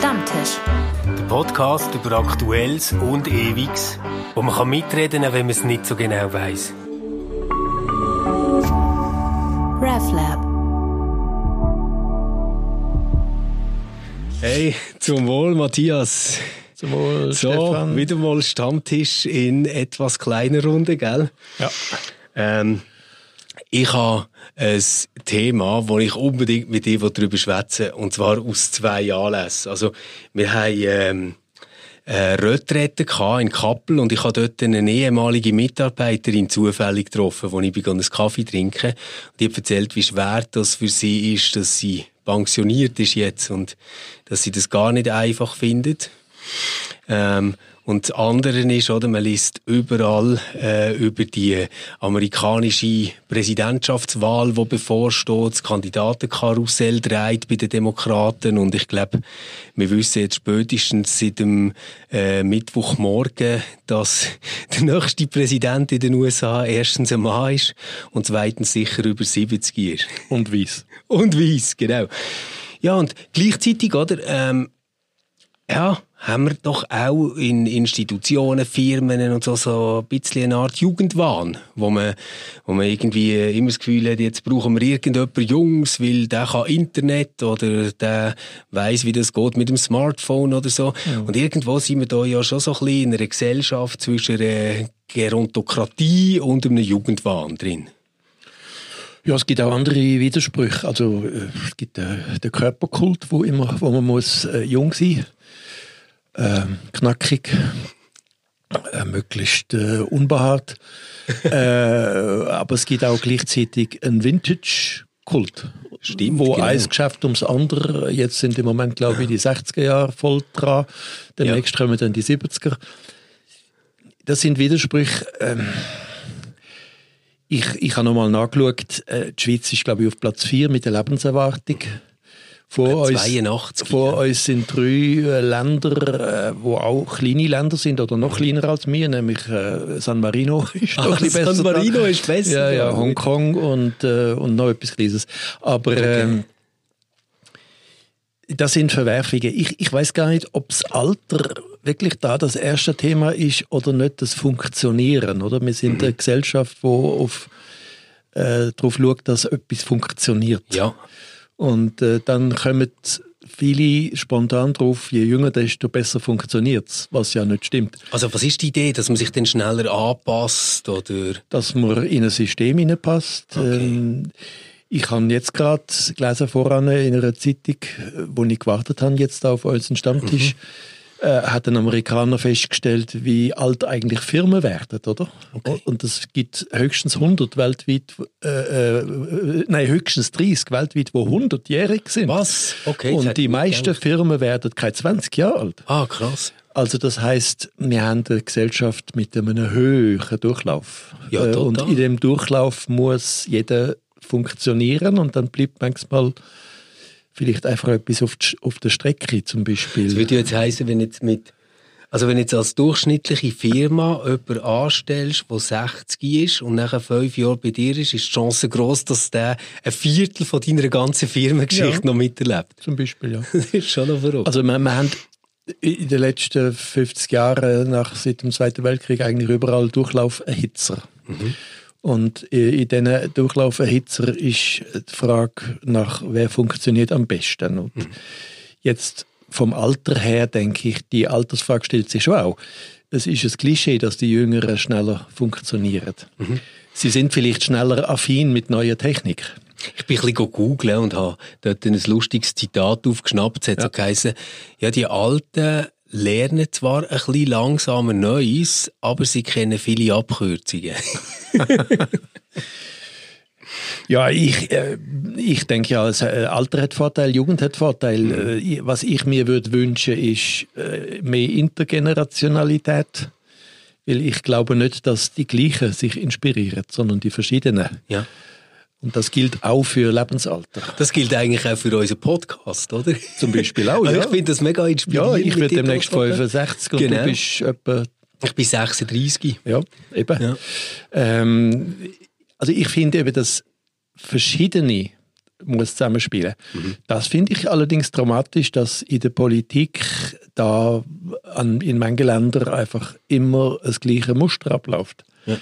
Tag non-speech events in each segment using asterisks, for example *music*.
Stammtisch. Der Podcast über Aktuelles und Ewiges, wo man kann mitreden kann, wenn man es nicht so genau weiß. RefLab. Hey, zum Wohl, Matthias. Zum Wohl, So, Stefan. wieder mal Stammtisch in etwas kleiner Runde, gell? Ja. Ähm, ich habe ein Thema, wo ich unbedingt mit dir darüber schwätzen will, und zwar aus zwei Anlässen. Also, wir haben ähm, Retrette in Kappel und ich habe dort eine ehemalige Mitarbeiterin zufällig getroffen, wo ich begann einen Kaffee trinken. Und die hat erzählt, wie schwer das für sie ist, dass sie pensioniert ist jetzt und dass sie das gar nicht einfach findet. Ähm, und das andere ist, oder, man liest überall äh, über die amerikanische Präsidentschaftswahl, die bevorsteht, das Kandidatenkarussell dreht bei den Demokraten und ich glaube, wir wissen jetzt spätestens seit dem äh, Mittwochmorgen, dass *laughs* der nächste Präsident in den USA erstens ein Mann ist und zweitens sicher über 70 ist. Und weiss. Und weiss, genau. Ja, und gleichzeitig, oder, ähm, ja, haben wir doch auch in Institutionen, Firmen und so, so ein bisschen eine Art Jugendwahn, wo man, wo man irgendwie immer das Gefühl hat, jetzt brauchen wir irgendjemanden Jungs, weil der kann Internet oder der weiß, wie das geht mit dem Smartphone oder so. Und irgendwo sind wir da ja schon so ein bisschen in einer Gesellschaft zwischen einer Gerontokratie und einem Jugendwahn drin. Ja, es gibt auch andere Widersprüche. Also äh, es gibt äh, den Körperkult, wo immer, wo man muss äh, jung sein, ähm, knackig, äh, möglichst äh, unbehaart. *laughs* äh, aber es gibt auch gleichzeitig einen Vintage-Kult. Stimmt, Wo genau. ein Geschäft ums andere, jetzt sind im Moment, glaube ich, die 60er Jahre voll dran, demnächst kommen dann die 70er. Das sind Widersprüche. Ähm, ich, ich habe nochmal nachgeschaut, äh, die Schweiz ist, glaube ich, auf Platz 4 mit der Lebenserwartung. Vor uns, 82. vor uns sind drei äh, Länder, äh, wo auch kleine Länder sind oder noch kleiner als wir, nämlich äh, San Marino *laughs* ist noch Ah, ein besser. San Marino dran. ist besser Ja, ja. Hongkong und, äh, und noch etwas Kleines. Aber ähm, das sind Verwerfungen. Ich, ich weiß gar nicht, ob das Alter wirklich da das erste Thema ist oder nicht das Funktionieren. Oder? Wir sind eine Gesellschaft, die auf, äh, darauf schaut, dass etwas funktioniert. Ja. Und äh, dann kommen viele spontan drauf, je jünger, desto besser funktioniert's, was ja nicht stimmt. Also was ist die Idee, dass man sich dann schneller anpasst oder? Dass man in ein System hineinpasst. Okay. Ähm, ich habe jetzt gerade gelesen voran in einer Zeitung, wo ich gewartet habe jetzt auf unseren Stammtisch, äh, hat ein Amerikaner festgestellt, wie alt eigentlich Firmen werden, oder? Und es gibt höchstens 100 weltweit, äh, äh, nein, höchstens 30 weltweit, wo 100-jährig sind. Was? Okay. Und die meisten gedacht. Firmen werden keine 20 Jahre alt. Ah, krass. Also das heißt, wir haben eine Gesellschaft mit einem höheren Durchlauf. Ja, Äh, und total. in dem Durchlauf muss jeder funktionieren und dann bleibt manchmal vielleicht einfach etwas auf, die, auf der Strecke zum Das Beispiel. würde jetzt heißen, wenn jetzt mit, also wenn jetzt als durchschnittliche Firma jemanden anstellst, der 60 ist und nachher fünf Jahre bei dir ist, ist die Chance groß, dass der ein Viertel von deiner ganzen Firmengeschichte Ja. noch miterlebt. Zum Beispiel, ja. *laughs* Das ist schon noch verrückt. Also wir, wir haben in den letzten 50 Jahren nach seit dem Zweiten Weltkrieg eigentlich überall Durchlauferhitzer. Und in diesen Durchlauferhitzer ist die Frage nach, wer funktioniert am besten. Und jetzt vom Alter her denke ich, die Altersfrage stellt sich schon auch. Es ist ein Klischee, dass die Jüngeren schneller funktionieren. Sie sind vielleicht schneller affin mit neuer Technik. Ich bin ein bisschen googeln und habe dort ein lustiges Zitat aufgeschnappt. Es hat so geheißen, ja, die Alten lernen zwar ein bisschen langsamer Neues, aber sie kennen viele Abkürzungen. *laughs* Ja, ich, äh, ich denke ja, das, äh, Alter hat Vorteil, Jugend hat Vorteil. Äh, ich- was ich mir würde wünschen, ist äh, mehr Intergenerationalität. Weil ich glaube nicht, dass die Gleichen sich inspirieren, sondern die verschiedenen. ja. Und das gilt auch für Lebensalter. Das gilt eigentlich auch für unseren Podcast, oder? Zum Beispiel auch, *laughs* Also ja. ich finde das mega Ja, inspirierend. ich mit werde demnächst Podcast. 65 und Genau. du bist etwa Ich bin 36. Ja, eben. Ja. Ähm, also ich finde eben, dass verschiedene muss zusammenspielen. Das finde ich allerdings dramatisch, dass in der Politik da an, in manchen Ländern einfach immer das gleiche Muster abläuft. Ja.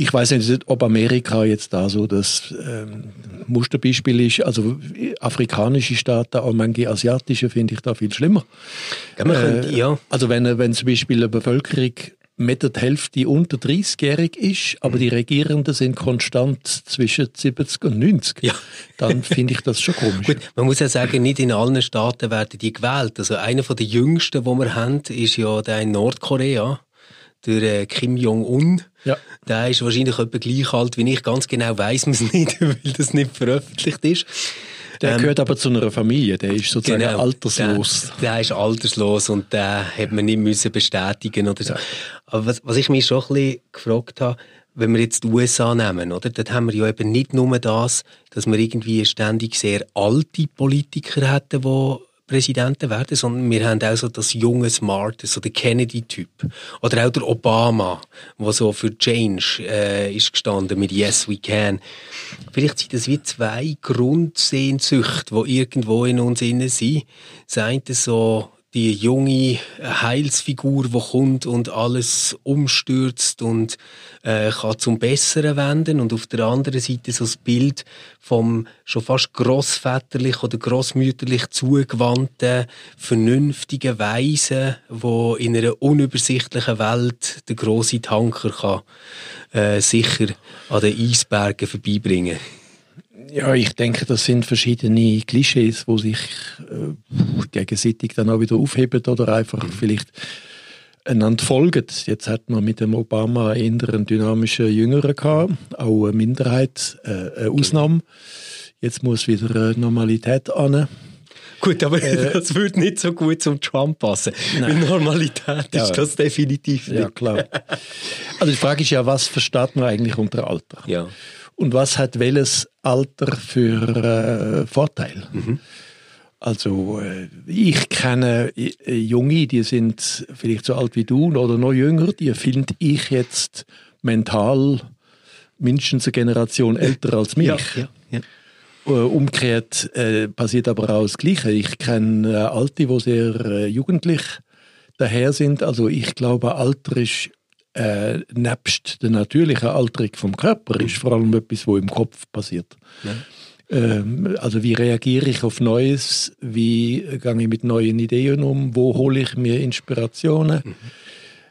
Ich weiß nicht, ob Amerika jetzt da so das ähm, Musterbeispiel ist. Also afrikanische Staaten, auch manche asiatische, finde ich da viel schlimmer. Ja, man könnte, ja. Also wenn, wenn zum Beispiel eine Bevölkerung mit der Hälfte unter 30-jährig ist, aber die Regierenden sind konstant zwischen 70 und 90, Ja. dann finde ich das schon komisch. *laughs* Gut, man muss ja sagen, nicht in allen Staaten werden die gewählt. Also einer den jüngsten, die wir haben, ist ja der in Nordkorea, der äh, Kim Jong-un. Ja. Der ist wahrscheinlich etwa gleich alt wie ich. Ganz genau weiß man es *laughs* nicht, weil das nicht veröffentlicht ist. Der Ähm, gehört aber zu einer Familie, der ist sozusagen Genau. alterslos. Der, der ist alterslos und den hat man nicht müssen bestätigen oder so. Aber was, was ich mich schon ein bisschen gefragt habe, wenn wir jetzt die USA nehmen, oder? Dort haben wir ja eben nicht nur das, dass wir irgendwie ständig sehr alte Politiker hätten, die Präsidenten werden, sondern wir haben auch so das junge Smart, so der Kennedy-Typ. Oder auch der Obama, der so für Change äh, ist gestanden mit Yes We Can. Vielleicht sind das wie zwei Grundsehnsüchte, die irgendwo in uns innen sind. Das eine so die junge Heilsfigur, die kommt und alles umstürzt und äh, kann zum Besseren wenden. Und auf der anderen Seite so das Bild vom schon fast grossväterlich oder grossmütterlich zugewandten, vernünftigen Weisen, wo in einer unübersichtlichen Welt der große Tanker kann äh, sicher an den Eisbergen vorbeibringen. Ja, ich denke, das sind verschiedene Klischees, wo sich äh, gegenseitig dann auch wieder aufheben oder einfach vielleicht einander folgen. Jetzt hat man mit dem Obama eher einen dynamischen Jüngeren gehabt, auch eine Minderheit, äh, eine Ausnahme. Jetzt muss wieder Normalität an. Gut, aber *laughs* das würde nicht so gut zum Trump passen. Mit Normalität Ja. ist das definitiv nicht. Ja, klar. Also die Frage ist ja, was versteht man eigentlich unter Alter? Ja. Und was hat welches Alter für äh, Vorteil? Also äh, ich kenne äh, Junge, die sind vielleicht so alt wie du oder noch jünger, die finde ich jetzt mental mindestens eine Generation älter als mich. Ja, ja, ja. Äh, Umgekehrt äh, passiert aber auch das Gleiche. Ich kenne äh, Alte, die sehr äh, jugendlich daher sind. Also ich glaube, Alter ist äh, nebst der natürlichen Alterung vom Körper ist vor allem etwas, wo im Kopf passiert. Ähm, also wie reagiere ich auf Neues? Wie gehe ich mit neuen Ideen um? Wo hole ich mir Inspirationen?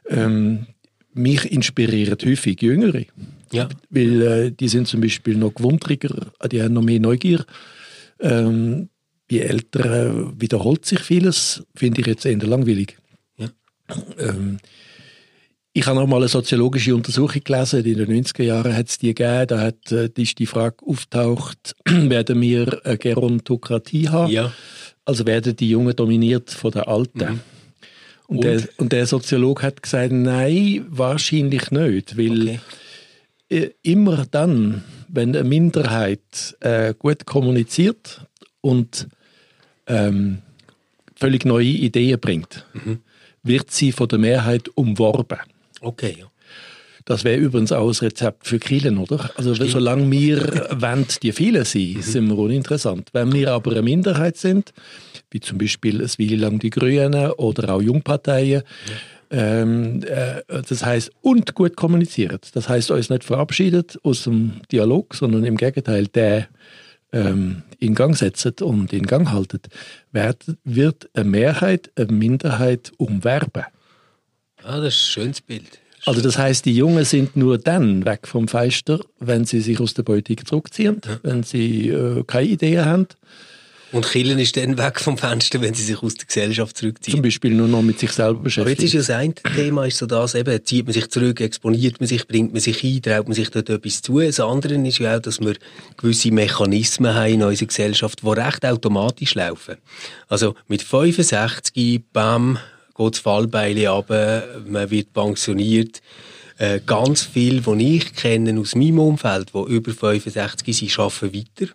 Ähm, mich inspirieren häufig Jüngere. Ja. Weil äh, die sind zum Beispiel noch gewundriger, die haben noch mehr Neugier. Ähm, je älter äh, wiederholt sich vieles, finde ich jetzt eher langweilig. Ja. Ähm, ich habe noch mal eine soziologische Untersuchung gelesen, in den 90er Jahren hat es die gegeben, da hat, äh, ist die Frage auftaucht, *clears throat* werden wir eine Gerontokratie haben? Ja. Also werden die Jungen dominiert von den Alten? Und, Und? Der, und der Soziolog hat gesagt, nein, wahrscheinlich nicht, weil Okay. immer dann, wenn eine Minderheit äh, gut kommuniziert und ähm, völlig neue Ideen bringt, wird sie von der Mehrheit umworben. Okay, ja. Das wäre übrigens auch das Rezept für Kielen, oder? Also solange wir wollen, die vielen sind, sind wir uninteressant. Wenn wir aber eine Minderheit sind, wie zum Beispiel es Weile lang die Grünen oder auch Jungparteien, ähm, äh, das heißt und gut kommuniziert. Das heißt, uns nicht verabschiedet aus dem Dialog, sondern im Gegenteil, der ähm, in Gang setzt und in Gang haltet, wird, wird eine Mehrheit eine Minderheit umwerben. Ah, das ist ein schönes Bild. Also das heißt, die Jungen sind nur dann weg vom Feister, wenn sie sich aus der Politik zurückziehen, wenn sie äh, keine Ideen haben, Und Killen ist dann weg vom Fenster, wenn sie sich aus der Gesellschaft zurückziehen. zum Beispiel nur noch mit sich selber Aber jetzt ist beschäftigen. ja das eine Thema, ist so das eben, zieht man sich zurück, exponiert man sich, bringt man sich ein, traut man sich dort etwas zu. Das andere ist ja auch, dass wir gewisse Mechanismen haben in unserer Gesellschaft, die recht automatisch laufen. Also mit 65, bam, geht das Fallbeil runter, man wird pensioniert. Äh, ganz viel, die ich kenne aus meinem Umfeld, die über 65 sind, arbeiten weiter.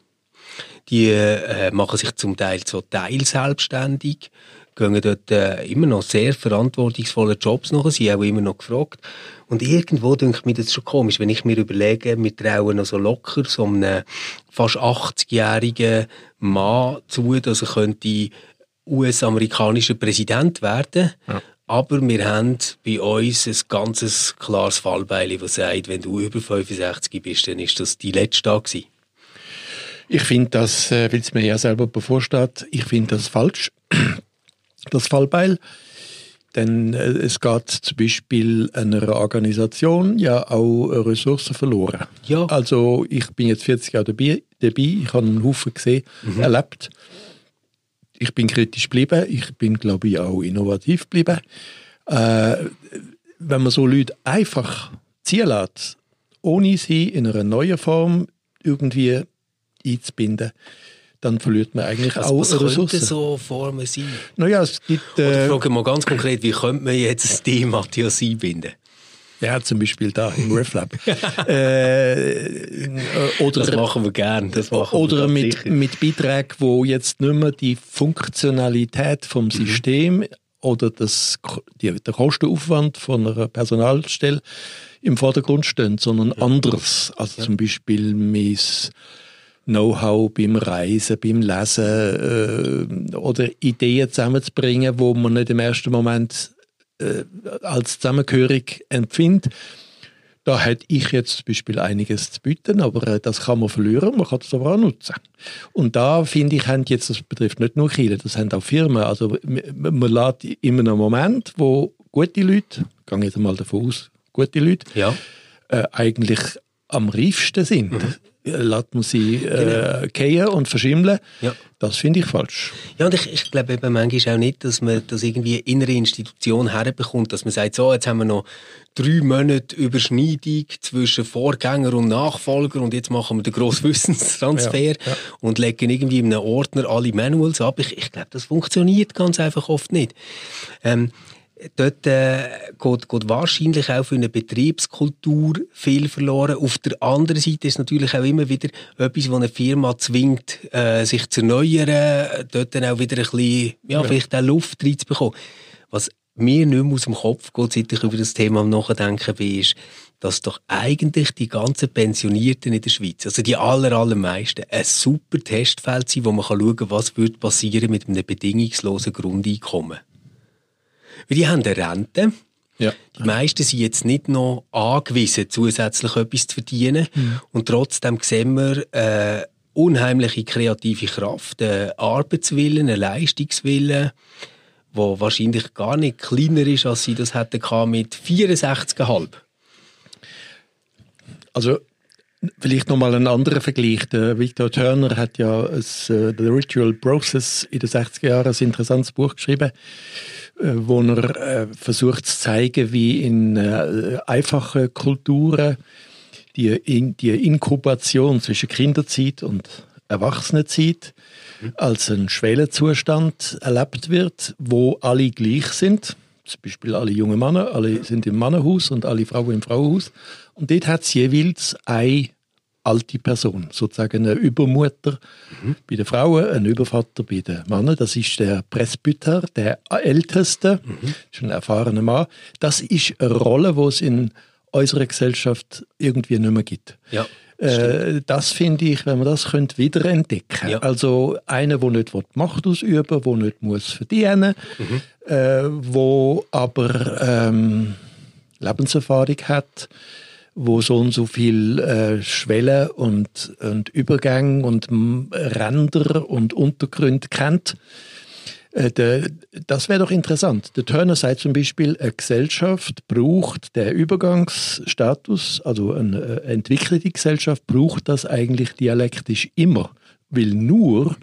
Die äh, machen sich zum Teil so teilselbstständig, gehen dort äh, immer noch sehr verantwortungsvolle Jobs nach, sie auch immer noch gefragt. Und irgendwo denke ich mir das schon komisch, wenn ich mir überlege, wir trauen noch so locker so einem fast 80-jährigen Mann zu, dass er könnte US-amerikanischer Präsident werden. Ja. Aber wir haben bei uns ein ganz klares Fallbeil, das sagt, wenn du über 65 bist, dann ist das die letzte Tag gewesen. Ich finde das, äh, weil es mir ja selber bevorsteht, ich finde das falsch, *clears throat* das Fallbeil. Denn äh, es geht zum Beispiel einer Organisation ja auch Ressourcen verloren. Ja. Also ich bin jetzt 40 Jahre dabei, dabei ich habe einen Haufen gesehen, mhm. erlebt ich bin kritisch geblieben, ich bin, glaube ich, auch innovativ geblieben. Äh, wenn man so Leute einfach ziehen lässt, ohne sie in einer neuen Form irgendwie einzubinden, dann verliert man eigentlich also, auch was Ressourcen. Was so Formen sein? Naja, es gibt... Äh, Oder frage mal ganz konkret, wie könnte man jetzt die Matthias einbinden? Ja, zum Beispiel da im RefLab. *laughs* äh, oder, das machen wir gern. Das machen oder wir mit, mit Beiträgen, wo jetzt nicht mehr die Funktionalität vom mhm. System mhm. oder das, die, der Kostenaufwand von einer Personalstelle im Vordergrund stehen, sondern ja. anderes. Also ja. zum Beispiel mein Know-how beim Reisen, beim Lesen äh, oder Ideen zusammenzubringen, wo man nicht im ersten Moment äh, als zusammengehörig empfindet. Da hätte ich jetzt zum Beispiel einiges zu bieten, aber äh, das kann man verlieren, man kann es aber auch nutzen. Und da finde ich, haben jetzt, das betrifft nicht nur Kiel, das haben auch Firmen. Also man, man lädt immer einen Moment, wo gute Leute, ich gehe jetzt mal davon aus, gute Leute, ja. äh, eigentlich am reifsten sind. Mhm lässt man sie äh, genau. und verschimmeln. Ja. Das finde ich falsch. Ja, und ich, ich glaube eben manchmal auch nicht, dass man das irgendwie in einer Institution herbekommt, dass man sagt, so, jetzt haben wir noch drei Monate Überschneidung zwischen Vorgänger und Nachfolger und jetzt machen wir den grossen Wissenstransfer ja, ja. und legen irgendwie in einem Ordner alle Manuals ab. Ich, ich glaube, das funktioniert ganz einfach oft nicht. Ähm, dort äh, geht, geht wahrscheinlich auch für eine Betriebskultur viel verloren. Auf der anderen Seite ist natürlich auch immer wieder etwas, wo eine Firma zwingt, äh, sich zu erneuern, dort dann auch wieder ein bisschen, ja, ja. vielleicht auch Luft reinzubekommen. Was mir nicht mehr aus dem Kopf geht, seit ich über das Thema am Nachdenken bin, ist, dass doch eigentlich die ganzen Pensionierten in der Schweiz, also die aller, allermeisten, ein super Testfeld sind, wo man schauen kann, was würde passieren mit einem bedingungslosen Grundeinkommen. Weil die haben eine Rente. Ja. Die meisten sind jetzt nicht noch angewiesen, zusätzlich etwas zu verdienen. Mhm. Und trotzdem sehen wir äh, unheimliche kreative Kraft, einen Arbeitswillen, einen Leistungswillen, der wahrscheinlich gar nicht kleiner ist, als sie das hätten mit 64,5. Also Vielleicht nochmal ein anderer Vergleich. Der Victor Turner hat ja das, uh, The Ritual Process in den 60er Jahren ein interessantes Buch geschrieben. Äh, wo er äh, versucht zu zeigen, wie in äh, einfachen Kulturen die, in, die Inkubation zwischen Kinderzeit und Erwachsenenzeit als ein Schwellenzustand erlebt wird, wo alle gleich sind. Zum Beispiel alle jungen Männer, alle sind im Mannenhaus und alle Frauen im Frauenhaus. Und dort hat es jeweils ein alte Person, sozusagen eine Übermutter mhm. bei den Frauen, ein Übervater bei den Männern. Das ist der Presbyter, der Älteste, mhm. schon ein erfahrener Mann. Das ist eine Rolle, die es in unserer Gesellschaft irgendwie nicht mehr gibt. Ja. Äh, das finde ich, wenn man das könnte, wieder entdecken. Ja. Also einer, der nicht Macht ausüben der nicht muss verdienen mhm. äh, wo aber ähm, Lebenserfahrung hat, wo so und so viel äh, Schwellen und, und Übergänge und Ränder und Untergründe kennt. Äh, de, das wäre doch interessant. Der Turner sagt zum Beispiel, eine Gesellschaft braucht der Übergangsstatus, also eine äh, entwickelte Gesellschaft braucht das eigentlich dialektisch immer, will nur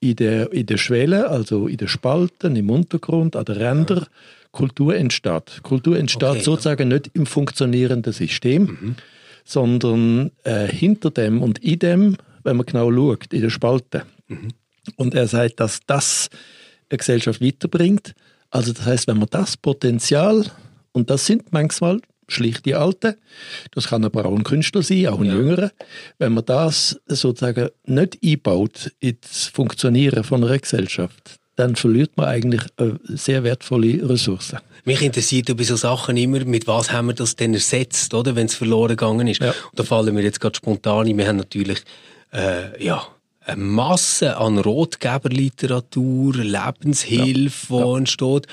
in der, in der Schwelle, also in den Spalten, im Untergrund, an den Rändern, Kultur entsteht. Kultur entsteht okay. sozusagen nicht im funktionierenden System, mhm. sondern äh, hinter dem und in dem, wenn man genau schaut, in der Spalte. Mhm. Und er sagt, dass das eine Gesellschaft weiterbringt. Also das heißt, wenn man das Potenzial, und das sind manchmal schlicht die Alten, das kann aber auch ein Künstler sein, auch ein ja. Jüngerer, wenn man das sozusagen nicht einbaut ins Funktionieren von einer Gesellschaft, dann verliert man eigentlich eine sehr wertvolle Ressource. Mich interessiert bei so Sachen immer, mit was haben wir das denn ersetzt, oder, wenn es verloren gegangen ist. Ja. Und da fallen mir jetzt gerade spontan ein, wir haben natürlich, äh, ja, eine Masse an Rotgeberliteratur, Lebenshilfe, ja. die ja. entsteht.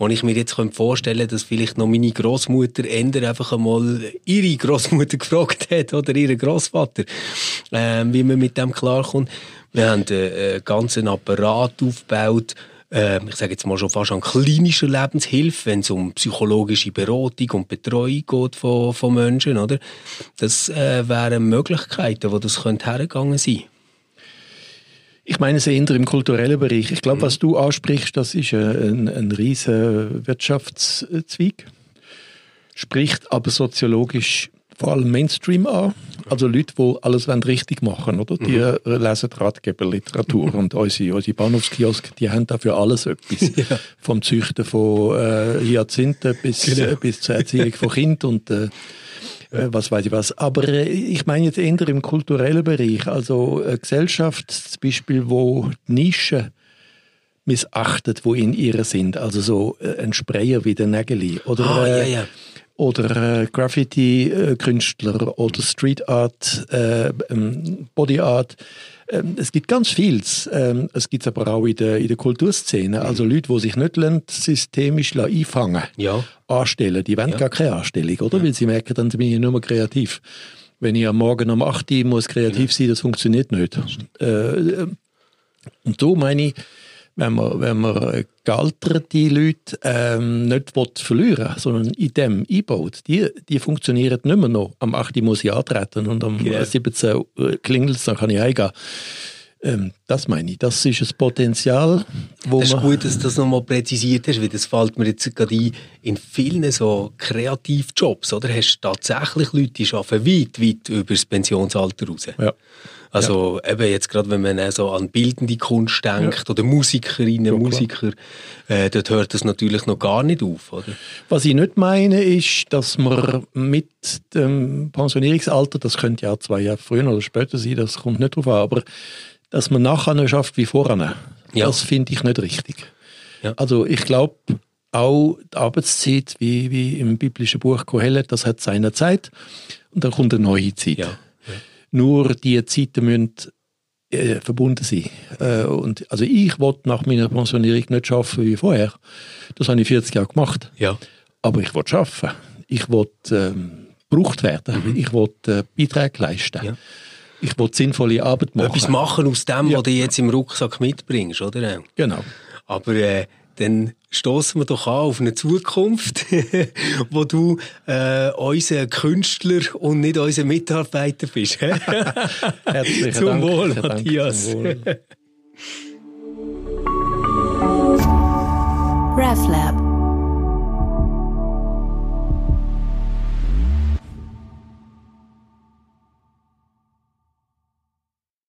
Und ich mir jetzt vorstellen könnte, dass vielleicht noch meine Großmutter ändern einfach einmal ihre Großmutter *laughs* gefragt hat oder ihren Großvater, äh, wie man mit dem klarkommt. Wir haben einen, einen ganzen Apparat aufgebaut, äh, ich sage jetzt mal schon fast an klinischer Lebenshilfe, wenn es um psychologische Beratung und Betreuung geht von, von Menschen, oder? Das äh, wären Möglichkeiten, wo das könnte hergegangen sein. Ich meine es eher im kulturellen Bereich. Ich glaube, mhm. was du ansprichst, das ist ein, ein riesen Wirtschaftszweig, spricht aber soziologisch vor allem Mainstream an. Also Leute, die alles richtig machen oder? Die mhm. lesen Ratgeberliteratur und unsere, unsere Bahnhofskiosk, die haben dafür alles etwas. *laughs* ja. Vom Züchten von äh, Hyazinthen bis, genau. äh, bis zur Erziehung von Kindern und äh, äh, was weiß ich was. Aber äh, ich meine jetzt eher im kulturellen Bereich. Also eine Gesellschaft zum Beispiel, wo Nischen missachtet, wo in ihr sind. Also so äh, ein Sprayer wie der Nägeli. Oder, ah, ja, ja oder äh, Graffiti-Künstler oder Street Art, äh, ähm, Body Art. Ähm, es gibt ganz vieles. Ähm, es gibt aber auch in der, in der Kulturszene. Mhm. Also Leute, die sich nicht systemisch einfangen ja. anstellen. Die wollen ja. gar keine Anstellung, oder? Ja. Weil sie merken, dann bin ich nur mehr kreativ. Wenn ich am Morgen um 8 Uhr muss kreativ sein, das funktioniert nicht. Äh, äh, und so meine ich, wenn man, wenn man gealterte Leute ähm, nicht verlieren sondern in dem einbaut, die, die funktionieren nicht mehr noch. Am 8. Uhr muss ich antreten und am yeah. 17. klingelt es, dann kann ich eingehen. Ähm, das meine ich. Das ist ein Potenzial, wo Das ist gut, dass du das nochmal präzisiert hast, weil das fällt mir jetzt gerade ein, in vielen so Kreativjobs, oder? Hast du tatsächlich Leute, die arbeiten weit, weit über das Pensionsalter raus. Ja. Also ja. eben jetzt gerade, wenn man so an bildende Kunst denkt ja. oder Musikerinnen, ja, Musiker, äh, dort hört das natürlich noch gar nicht auf, oder? Was ich nicht meine, ist, dass man mit dem Pensionierungsalter, das könnte ja zwei Jahre früher oder später sein, das kommt nicht drauf an, aber dass man nachher noch schafft wie vorher, ja. das finde ich nicht richtig. Also ich glaube, auch die Arbeitszeit, wie, wie im biblischen Buch Kohelet, das hat seine Zeit und dann kommt eine neue Zeit. Ja. Nur die Zeiten müssen äh, verbunden sein. Äh, und, also ich wollte nach meiner Pensionierung nicht arbeiten wie vorher. Das habe ich 40 Jahre gemacht. Ja. Aber ich wollte arbeiten. Ich wollte ähm, gebraucht werden. Mhm. Ich wollte äh, Beiträge leisten. Ja. Ich wollte sinnvolle Arbeit machen. Etwas machen aus dem, ja. was du jetzt im Rucksack mitbringst, oder? Genau. Aber äh, dann stoßen wir doch an auf eine Zukunft, *laughs* wo du äh, unser Künstler und nicht unser Mitarbeiter bist. *laughs* Herzlichen Zum Dank. Wohl, Matthias. Zum Wohl. *laughs* RefLab